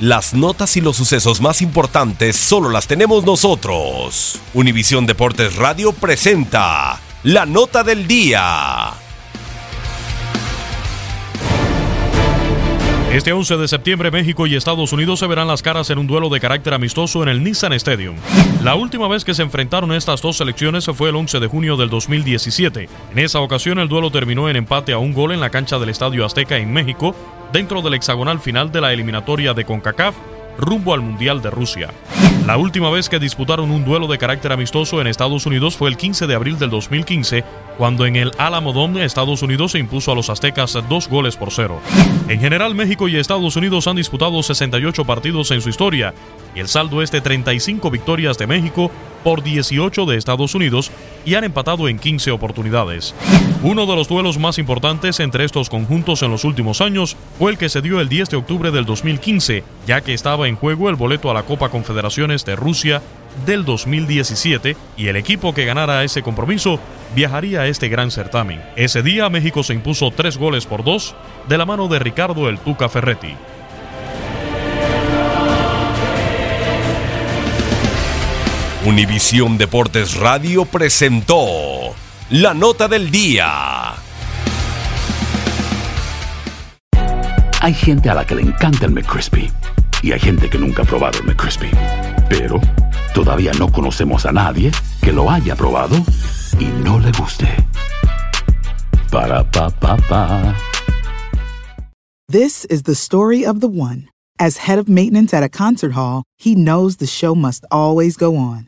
Las notas y los sucesos más importantes solo las tenemos nosotros. Univisión Deportes Radio presenta la nota del día. Este 11 de septiembre México y Estados Unidos se verán las caras en un duelo de carácter amistoso en el Nissan Stadium. La última vez que se enfrentaron estas dos selecciones fue el 11 de junio del 2017. En esa ocasión el duelo terminó en empate a un gol en la cancha del Estadio Azteca en México, dentro del hexagonal final de la eliminatoria de CONCACAF rumbo al Mundial de Rusia. La última vez que disputaron un duelo de carácter amistoso en Estados Unidos fue el 15 de abril del 2015, cuando en el Alamo Dome Estados Unidos se impuso a los aztecas dos goles por cero. En general, México y Estados Unidos han disputado 68 partidos en su historia, y el saldo es de 35 victorias de México por 18 de Estados Unidos y han empatado en 15 oportunidades. Uno de los duelos más importantes entre estos conjuntos en los últimos años fue el que se dio el 10 de octubre del 2015, ya que estaba en juego el boleto a la Copa Confederaciones de Rusia del 2017 y el equipo que ganara ese compromiso viajaría a este gran certamen. Ese día México se impuso tres goles por dos de la mano de Ricardo el Tuca Ferretti. Univisión Deportes Radio presentó la nota del día. Hay gente a la que le encanta el McCrispy y hay gente que nunca ha probado el McCrispy. Pero todavía no conocemos a nadie que lo haya probado y no le guste. Para pa pa pa. This is the story of the one. As head of maintenance at a concert hall, he knows the show must always go on.